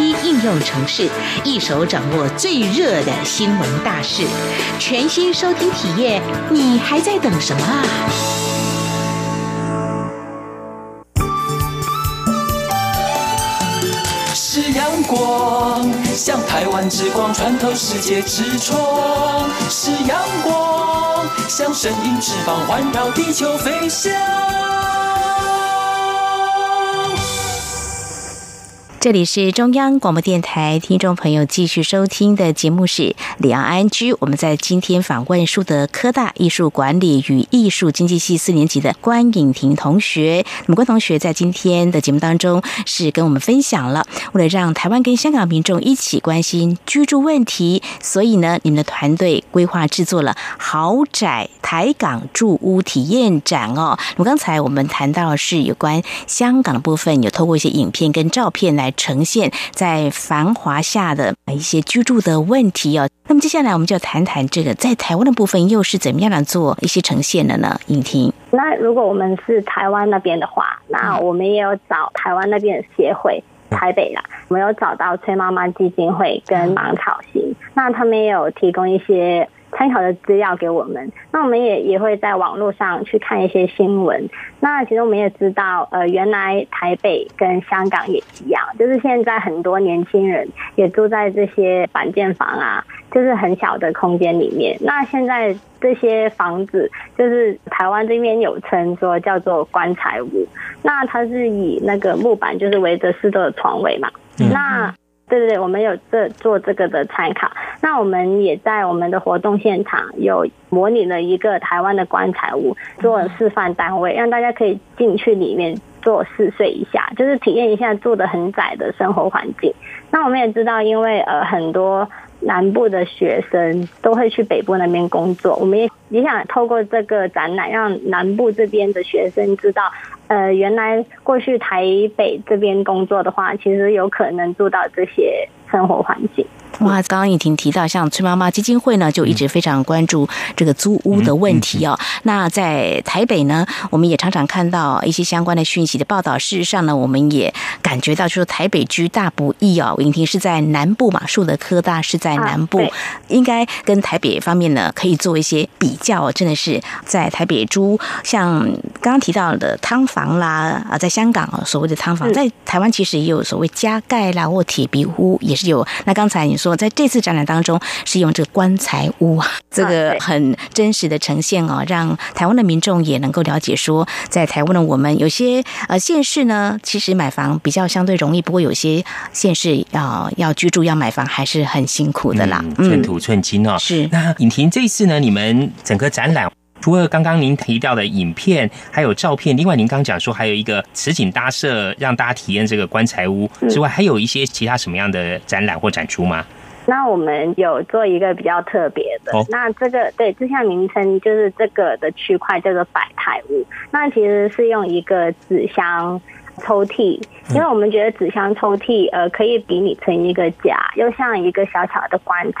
应用城市，一手掌握最热的新闻大事，全新收听体验，你还在等什么啊？是阳光。向台湾之光穿透世界之窗，是阳光，像神鹰翅膀环绕地球飞翔。这里是中央广播电台，听众朋友继续收听的节目是《两岸安居》。我们在今天访问树德科大艺术管理与艺术经济系四年级的关颖婷同学。那么关同学在今天的节目当中是跟我们分享了，为了让台湾跟香港民众一起关心居住问题，所以呢，你们的团队规划制作了豪宅台港住屋体验展哦。那么刚才我们谈到是有关香港的部分，有透过一些影片跟照片来。呈现在繁华下的一些居住的问题哦。那么接下来我们就谈谈这个在台湾的部分又是怎么样来做一些呈现的呢？影婷。那如果我们是台湾那边的话，那我们也有找台湾那边的协会，台北啦，我们有找到崔妈妈基金会跟芒草心，那他们也有提供一些。参考的资料给我们，那我们也也会在网络上去看一些新闻。那其实我们也知道，呃，原来台北跟香港也一样，就是现在很多年轻人也住在这些板间房啊，就是很小的空间里面。那现在这些房子，就是台湾这边有称说叫做棺材屋，那它是以那个木板就是围着四周的床位嘛，那。对对对，我们有这做这个的参考。那我们也在我们的活动现场有模拟了一个台湾的棺材屋，做示范单位，让大家可以进去里面做试睡一下，就是体验一下住的很窄的生活环境。那我们也知道，因为呃很多。南部的学生都会去北部那边工作，我们也也想透过这个展览，让南部这边的学生知道，呃，原来过去台北这边工作的话，其实有可能做到这些生活环境。哇，刚刚已经提到，像崔妈妈基金会呢，就一直非常关注这个租屋的问题哦。那在台北呢，我们也常常看到一些相关的讯息的报道。事实上呢，我们也感觉到，就是台北居大不易哦。影婷是在南部嘛，树德科大是在南部，应该跟台北方面呢可以做一些比较。真的是在台北租，像刚刚提到的汤房啦啊，在香港所谓的汤房，在台湾其实也有所谓加盖啦或铁皮屋，也是有。那刚才你说。在这次展览当中是用这个棺材屋啊，这个很真实的呈现哦，让台湾的民众也能够了解说，在台湾的我们有些呃县市呢，其实买房比较相对容易，不过有些县市要要居住要买房还是很辛苦的啦，寸土寸金哦。是那尹婷这次呢，你们整个展览除了刚刚您提到的影片还有照片，另外您刚讲说还有一个实景搭设，让大家体验这个棺材屋之外，还有一些其他什么样的展览或展出吗？那我们有做一个比较特别的，那这个对这项名称就是这个的区块叫做百态屋。那其实是用一个纸箱抽屉，因为我们觉得纸箱抽屉呃可以比拟成一个家，又像一个小小的棺材。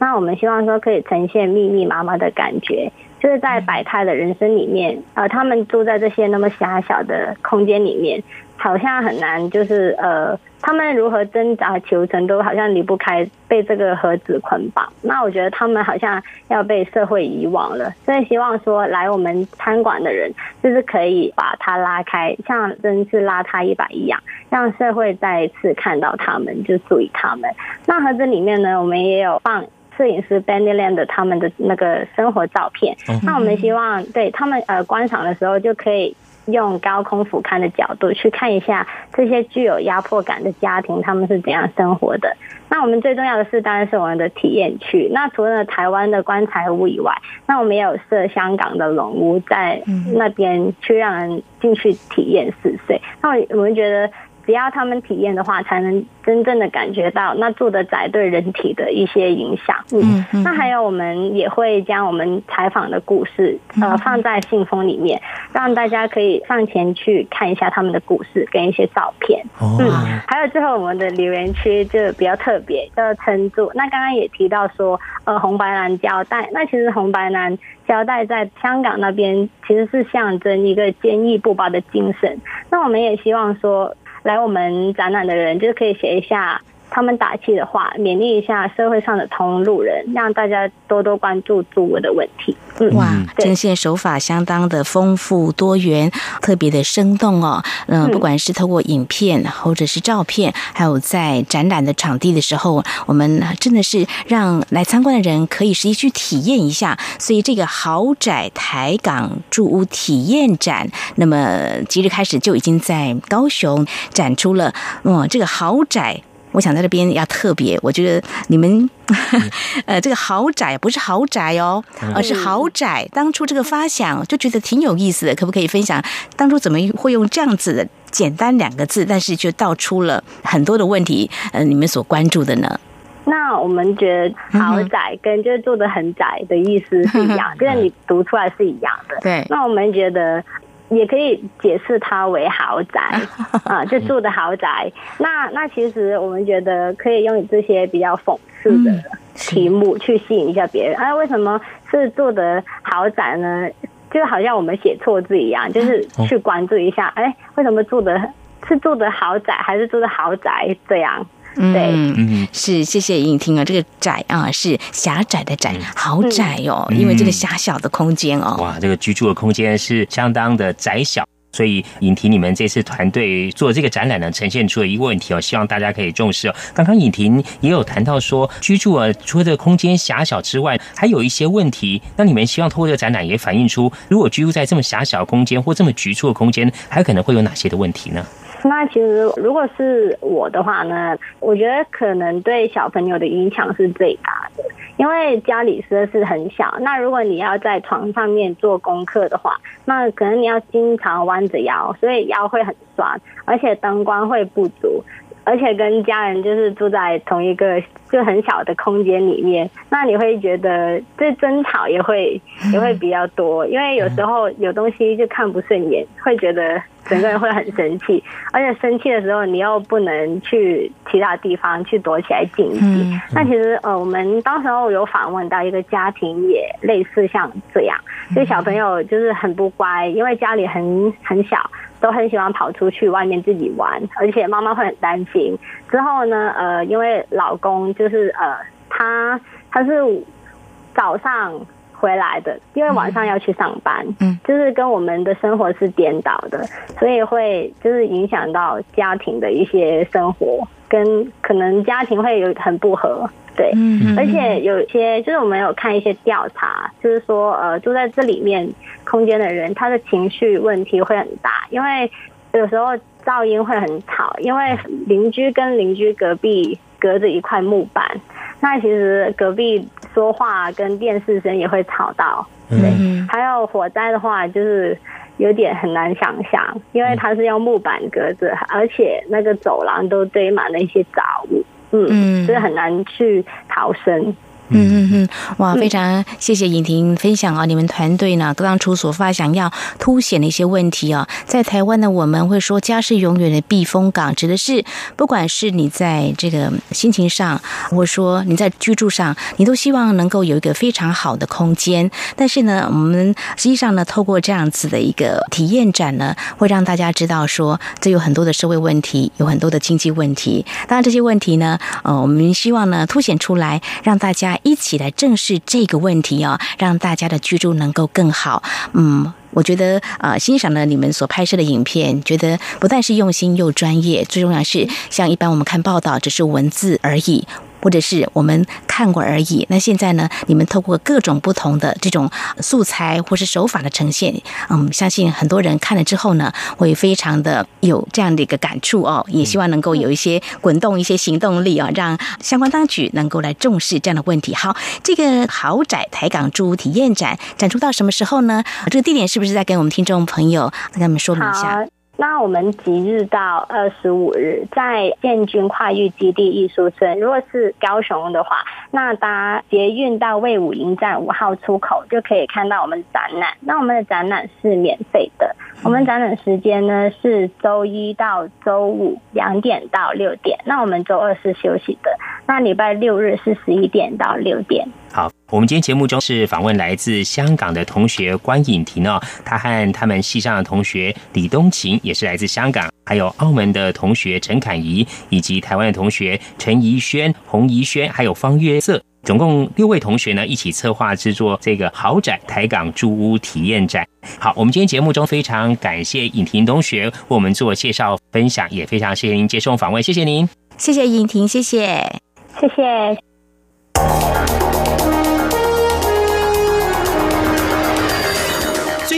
那我们希望说可以呈现密密麻麻的感觉，就是在百态的人生里面，呃，他们住在这些那么狭小的空间里面。好像很难，就是呃，他们如何挣扎求成，都好像离不开被这个盒子捆绑。那我觉得他们好像要被社会遗忘了，所以希望说来我们餐馆的人，就是可以把它拉开，像真是拉他一把一样，让社会再一次看到他们，就注意他们。那盒子里面呢，我们也有放摄影师 Benny Land 他们的那个生活照片。那我们希望对他们呃观赏的时候就可以。用高空俯瞰的角度去看一下这些具有压迫感的家庭，他们是怎样生活的。那我们最重要的是，当然是我们的体验区。那除了台湾的棺材屋以外，那我们也有设香港的龙屋在那边，去让人进去体验试睡。那我们觉得。只要他们体验的话，才能真正的感觉到那住的宅对人体的一些影响。嗯，那还有我们也会将我们采访的故事呃放在信封里面，让大家可以上前去看一下他们的故事跟一些照片。哦嗯，还有最后我们的留言区就比较特别，叫撑住。那刚刚也提到说，呃，红白蓝胶带，那其实红白蓝胶带在香港那边其实是象征一个坚毅不拔的精神。那我们也希望说。来我们展览的人，就是可以写一下他他们打气的话，勉励一下社会上的同路人，让大家多多关注住屋的问题。嗯，哇，呈现手法相当的丰富多元，特别的生动哦。嗯，不管是透过影片或者是照片，还有在展览的场地的时候，我们真的是让来参观的人可以实际去体验一下。所以这个豪宅台港住屋体验展，那么即日开始就已经在高雄展出了。哦，这个豪宅。我想在这边要特别，我觉得你们，呃，这个豪宅不是豪宅哦，而是豪宅。当初这个发想就觉得挺有意思的，可不可以分享当初怎么会用这样子的简单两个字，但是就道出了很多的问题？呃，你们所关注的呢？那我们觉得豪宅跟就是住的很窄的意思是一样，就是你读出来是一样的。对。那我们觉得。也可以解释它为豪宅 啊，就住的豪宅。那那其实我们觉得可以用这些比较讽刺的题目去吸引一下别人。哎，为什么是住的豪宅呢？就好像我们写错字一样，就是去关注一下，哎，为什么住的是住的豪宅还是住的豪宅这样？对，嗯，是谢谢影婷啊，这个窄啊是狭窄的窄，好窄哦，因为这个狭小的空间哦，哇，这个居住的空间是相当的窄小，所以尹婷你们这次团队做这个展览呢，呈现出了一个问题哦，希望大家可以重视哦。刚刚尹婷也有谈到说，居住啊，除了这个空间狭小之外，还有一些问题，那你们希望通过这个展览也反映出，如果居住在这么狭小的空间或这么局促的空间，还可能会有哪些的问题呢？那其实如果是我的话呢，我觉得可能对小朋友的影响是最大的，因为家里实在是很小。那如果你要在床上面做功课的话，那可能你要经常弯着腰，所以腰会很酸，而且灯光会不足。而且跟家人就是住在同一个就很小的空间里面，那你会觉得这争吵也会也会比较多，因为有时候有东西就看不顺眼，会觉得整个人会很生气，而且生气的时候你又不能去其他地方去躲起来静一静。那其实呃，我们当时候有访问到一个家庭，也类似像这样，就小朋友就是很不乖，因为家里很很小。都很喜欢跑出去外面自己玩，而且妈妈会很担心。之后呢，呃，因为老公就是呃，他他是早上回来的，因为晚上要去上班，嗯，就是跟我们的生活是颠倒的，所以会就是影响到家庭的一些生活，跟可能家庭会有很不和。对，而且有些就是我们有看一些调查，就是说，呃，住在这里面空间的人，他的情绪问题会很大，因为有时候噪音会很吵，因为邻居跟邻居隔壁隔着一块木板，那其实隔壁说话跟电视声也会吵到。对，还有火灾的话，就是有点很难想象，因为它是用木板隔着，而且那个走廊都堆满了一些杂物。嗯，所以很难去逃生。嗯嗯嗯，哇，非常谢谢尹婷分享啊！你们团队呢当初所发想要凸显的一些问题啊，在台湾呢，我们会说家是永远的避风港，指的是不管是你在这个心情上，或者说你在居住上，你都希望能够有一个非常好的空间。但是呢，我们实际上呢，透过这样子的一个体验展呢，会让大家知道说，这有很多的社会问题，有很多的经济问题。当然这些问题呢，呃，我们希望呢凸显出来，让大家。一起来正视这个问题哦，让大家的居住能够更好。嗯，我觉得呃，欣赏了你们所拍摄的影片，觉得不但是用心又专业，最重要是像一般我们看报道只是文字而已。或者是我们看过而已。那现在呢？你们透过各种不同的这种素材或是手法的呈现，嗯，相信很多人看了之后呢，会非常的有这样的一个感触哦。也希望能够有一些滚动、一些行动力啊，让相关当局能够来重视这样的问题。好，这个豪宅台港住屋体验展展出到什么时候呢？这个地点是不是在跟我们听众朋友跟他们说明一下？那我们即日到二十五日，在建军跨域基地艺术村。如果是高雄的话，那搭捷运到魏武营站五号出口就可以看到我们展览。那我们的展览是免费的，我们展览时间呢是周一到周五两点到六点。那我们周二是休息的。那礼拜六日是十一点到六点。好。我们今天节目中是访问来自香港的同学关颖婷哦，她和他们系上的同学李东琴也是来自香港，还有澳门的同学陈凯怡，以及台湾的同学陈怡轩、洪怡轩，还有方月色，总共六位同学呢，一起策划制作这个豪宅台港住屋体验展。好，我们今天节目中非常感谢尹婷同学为我们做介绍分享，也非常谢谢您接受访问，谢谢您，谢谢尹婷，谢谢，谢谢。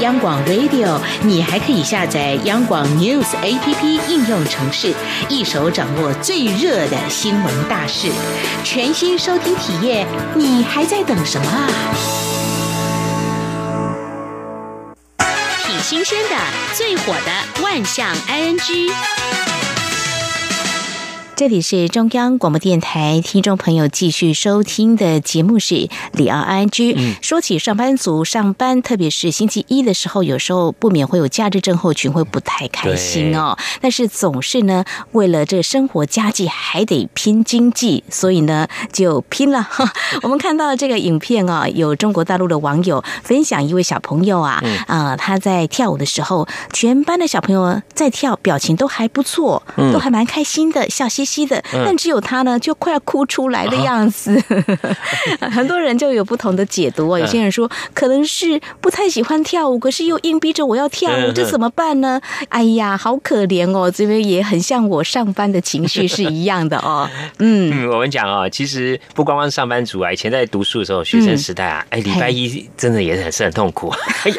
央广 Radio，你还可以下载央广 News APP 应用程式，一手掌握最热的新闻大事，全新收听体验，你还在等什么啊？挺新鲜的，最火的万象 ING。这里是中央广播电台，听众朋友继续收听的节目是里奥安居。说起上班族上班，特别是星期一的时候，有时候不免会有假日症候群，会不太开心哦。但是总是呢，为了这个生活家计，还得拼经济，所以呢就拼了。我们看到这个影片啊，有中国大陆的网友分享一位小朋友啊，啊他在跳舞的时候，全班的小朋友在跳，表情都还不错，都还蛮开心的，笑嘻嘻。的，但只有他呢，就快要哭出来的样子。很多人就有不同的解读啊。有些人说，可能是不太喜欢跳舞，可是又硬逼着我要跳舞，这怎么办呢？哎呀，好可怜哦！这边也很像我上班的情绪是一样的哦。嗯，我们讲啊，其实不光光上班族啊，以前在读书的时候，学生时代啊，哎，礼拜一真的也是很是很痛苦，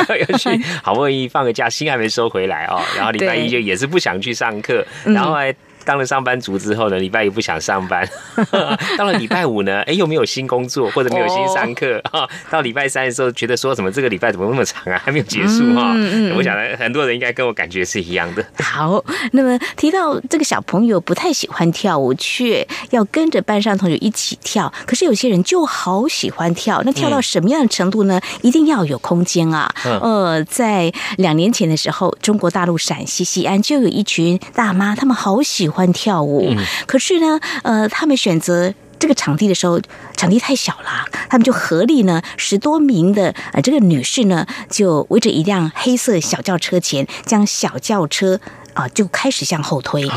要要去，好不容易放个假，心还没收回来哦，然后礼拜一就也是不想去上课，然后还。当了上班族之后呢，礼拜一不想上班，到了礼拜五呢，哎，又没有新工作或者没有新上课啊。到礼拜三的时候，觉得说什么这个礼拜怎么那么长啊，还没有结束哈。我想很多人应该跟我感觉是一样的。好，那么提到这个小朋友不太喜欢跳舞，却要跟着班上同学一起跳，可是有些人就好喜欢跳，那跳到什么样的程度呢？一定要有空间啊。呃，在两年前的时候，中国大陆陕西西安就有一群大妈，她们好喜。欢跳舞，可是呢，呃，他们选择这个场地的时候，场地太小了，他们就合力呢，十多名的呃这个女士呢，就围着一辆黑色小轿车前，将小轿车啊就开始向后推，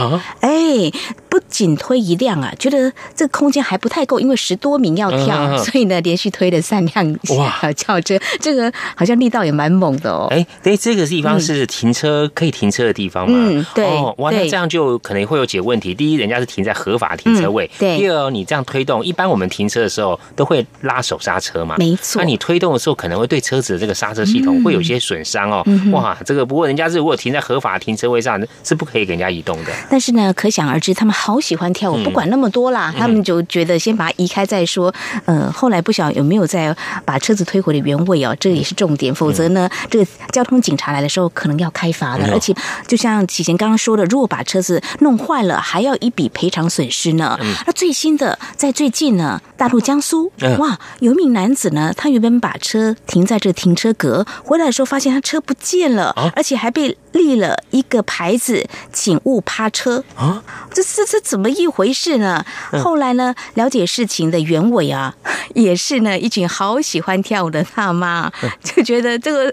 哎。不仅推一辆啊，觉得这个空间还不太够，因为十多名要跳，所以呢，连续推了三辆哇轿车，这个好像力道也蛮猛的哦。哎，对，这个地方是停车可以停车的地方吗？嗯，对。哇，那这样就可能会有几个问题。第一，人家是停在合法停车位；第二，你这样推动，一般我们停车的时候都会拉手刹车嘛，没错。那你推动的时候，可能会对车子的这个刹车系统会有些损伤哦。哇，这个不过人家是如果停在合法停车位上，是不可以给人家移动的。但是呢，可想而知，他们好喜欢跳舞，不管那么多啦，他们就觉得先把它移开再说。呃，后来不晓得有没有再把车子推回了原位哦，这个也是重点。否则呢，这个交通警察来的时候可能要开罚的，而且就像启贤刚刚说的，如果把车子弄坏了，还要一笔赔偿损失呢。那最新的在最近呢，大陆江苏，哇，有一名男子呢，他原本把车停在这停车格，回来的时候发现他车不见了，而且还被立了一个牌子，请勿趴车啊！这这这怎么一回事呢？后来呢，了解事情的原委啊，也是呢，一群好喜欢跳舞的大妈就觉得这个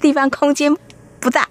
地方空间。不大，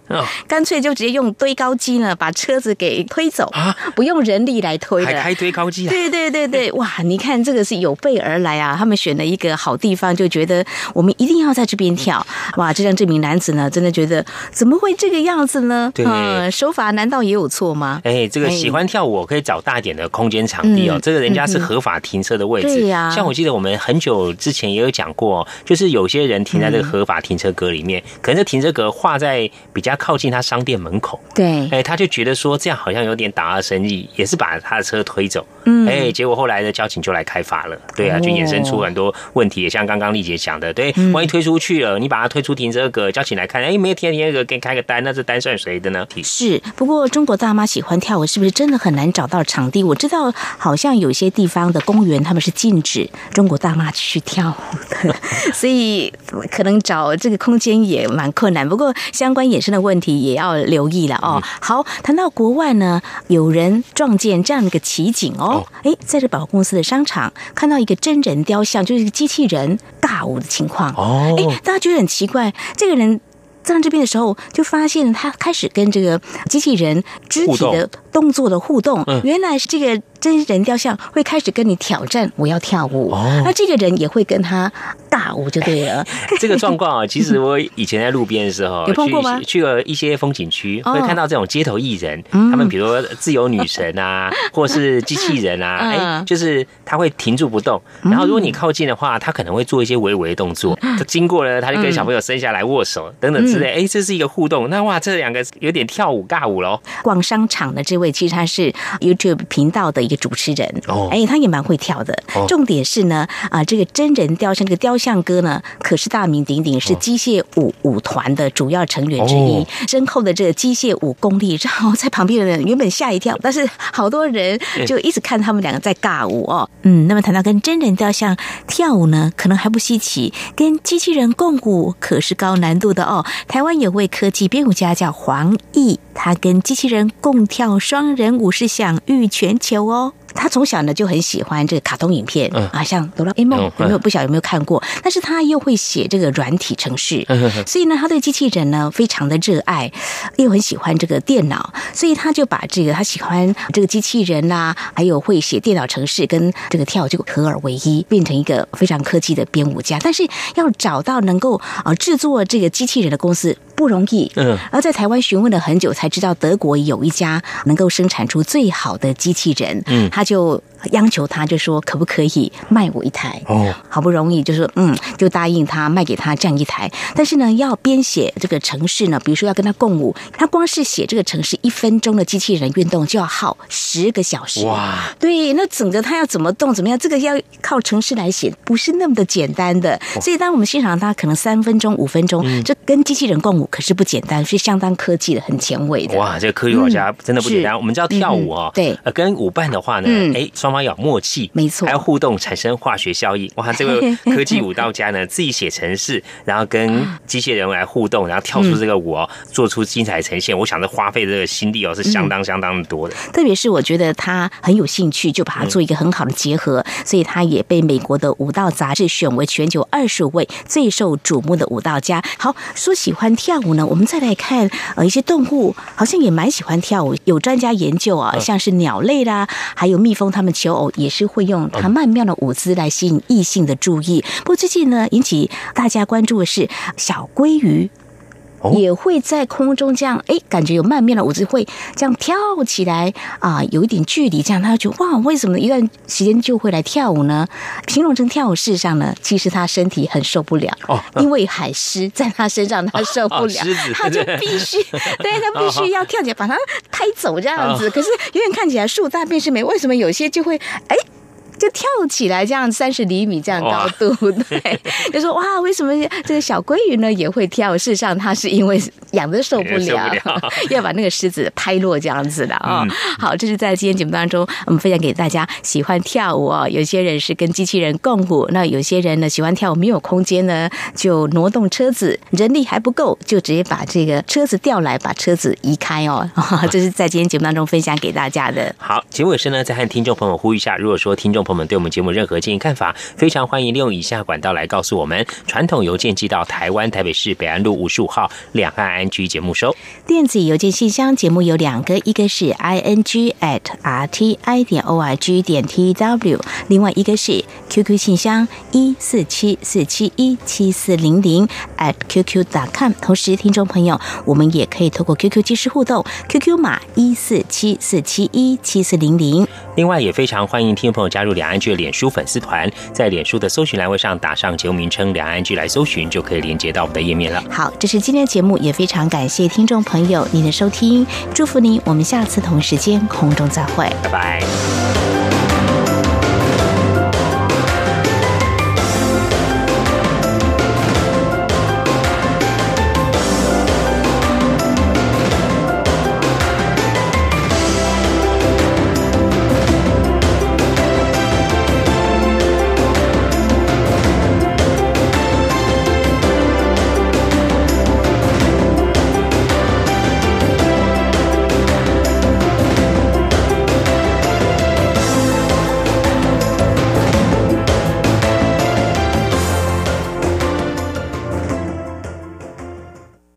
干脆就直接用堆高机呢，把车子给推走啊，不用人力来推的，还开堆高机？对对对对，哇！你看这个是有备而来啊，他们选了一个好地方，就觉得我们一定要在这边跳，哇！就让这名男子呢，真的觉得怎么会这个样子呢？对，手法难道也有错吗？哎，这个喜欢跳舞可以找大点的空间场地哦，这个人家是合法停车的位置，对呀。像我记得我们很久之前也有讲过，就是有些人停在这个合法停车格里面，可能这停车格画在比较靠近他。商店门口，对，哎，他就觉得说这样好像有点打二生意，也是把他的车推走，嗯，哎，结果后来的交警就来开罚了，对啊，就衍生出很多问题，也像刚刚丽姐讲的，对，万一推出去了，你把它推出停车格，交警来看，哎，没有停停车格，给你开个单，那这单算谁的呢？是，不过中国大妈喜欢跳舞，是不是真的很难找到场地？我知道，好像有些地方的公园他们是禁止中国大妈去跳舞的，所以可能找这个空间也蛮困难。不过相关衍生的问题也。要留意了哦。好，谈到国外呢，有人撞见这样的一个奇景哦。哎，在这百货公司的商场看到一个真人雕像，就是一个机器人尬舞的情况哦。哎，大家觉得很奇怪，这个人站在这边的时候，就发现他开始跟这个机器人肢体的动作的互动，原来是这个。真人雕像会开始跟你挑战，我要跳舞。哦那这个人也会跟他尬舞就对了。这个状况啊，其实我以前在路边的时候 有碰过吗？去了一些风景区，会看到这种街头艺人，他们比如说自由女神啊，或是机器人啊，哎，就是他会停住不动。然后如果你靠近的话，他可能会做一些微微的动作。他经过了，他就跟小朋友伸下来握手等等之类。哎，这是一个互动。那哇，这两个有点跳舞尬舞喽。逛商场的这位，其实他是 YouTube 频道的。主持人哦，哎，他也蛮会跳的。重点是呢，啊，这个真人雕像，这个雕像哥呢，可是大名鼎鼎，是机械舞舞团的主要成员之一。身后的这个机械舞功力，然后在旁边的人原本吓一跳，但是好多人就一直看他们两个在尬舞哦。嗯，那么谈到跟真人雕像跳舞呢，可能还不稀奇，跟机器人共舞可是高难度的哦。台湾有位科技编舞家叫黄奕，他跟机器人共跳双人舞是享誉全球哦。他从小呢就很喜欢这个卡通影片啊，像哆啦 A 梦，有没有不晓得有没有看过？但是他又会写这个软体程式，所以呢，他对机器人呢非常的热爱，又很喜欢这个电脑，所以他就把这个他喜欢这个机器人呐，还有会写电脑程式跟这个跳就合二为一，变成一个非常科技的编舞家。但是要找到能够啊制作这个机器人的公司。不容易，嗯，而在台湾询问了很久，才知道德国有一家能够生产出最好的机器人，嗯，他就。央求他，就说可不可以卖我一台？哦，好不容易就说嗯，就答应他卖给他这样一台。但是呢，要编写这个城市呢，比如说要跟他共舞，他光是写这个城市一分钟的机器人运动就要耗十个小时。哇，对，那整个他要怎么动怎么样？这个要靠城市来写，不是那么的简单的。所以当我们欣赏他可能三分钟、五分钟，这跟机器人共舞可是不简单，是相当科技的、很前卫的。哇，这个科技玩家真的不简单。我们知道跳舞哦，对，呃，跟舞伴的话呢，哎，双。双方有默契，没错，还要互动，产生化学效应。哇，这个 科技舞蹈家呢，自己写程式，然后跟机械人来互动，然后跳出这个舞哦，做出精彩呈现。我想这花费这个心力哦，是相当相当的多的。特别是我觉得他很有兴趣，就把它做一个很好的结合，所以他也被美国的舞蹈杂志选为全球二十五位最受瞩目的舞蹈家。好，说喜欢跳舞呢，我们再来看呃一些动物，好像也蛮喜欢跳舞。有专家研究啊，像是鸟类啦，还有蜜蜂，他们。求偶也是会用它曼妙的舞姿来吸引异性的注意。不过最近呢，引起大家关注的是小鲑鱼。也会在空中这样，哎，感觉有慢面的舞姿会这样跳起来啊，有一点距离，这样他就觉得哇，为什么一段时间就会来跳舞呢？形容成跳舞，事实上呢，其实他身体很受不了，哦，因为海狮在他身上，他受不了，他就必须，对他必须要跳起来把他 抬走这样子。可是有点看起来树大便是美，为什么有些就会哎？就跳起来，这样三十厘米这样高度，对，就说哇，为什么这个小鲑鱼呢也会跳？事实上，它是因为养的受不了，要把那个狮子拍落这样子的啊。好，这是在今天节目当中，我们分享给大家。喜欢跳舞哦，有些人是跟机器人共舞，那有些人呢喜欢跳舞，没有空间呢，就挪动车子，人力还不够，就直接把这个车子调来，把车子移开哦。这是在今天节目当中分享给大家的。好，节目尾声呢，再和听众朋友呼吁一下，如果说听众朋友。我们对我们节目任何建议看法，非常欢迎利用以下管道来告诉我们：传统邮件寄到台湾台北市北安路五十五号两岸安居节目收；电子邮件信箱节目有两个，一个是 i n g at r t i 点 o r g 点 t w，另外一个是 QQ 信箱一四七四七一七四零零 at qq dot com。同时，听众朋友，我们也可以透过 QQ 即时互动，QQ 码一四七四七一七四零零。另外，也非常欢迎听众朋友加入两岸剧的脸书粉丝团，在脸书的搜寻栏位上打上节目名称“两岸剧”来搜寻，就可以连接到我们的页面了。好，这是今天的节目，也非常感谢听众朋友您的收听，祝福您，我们下次同时间空中再会，拜拜。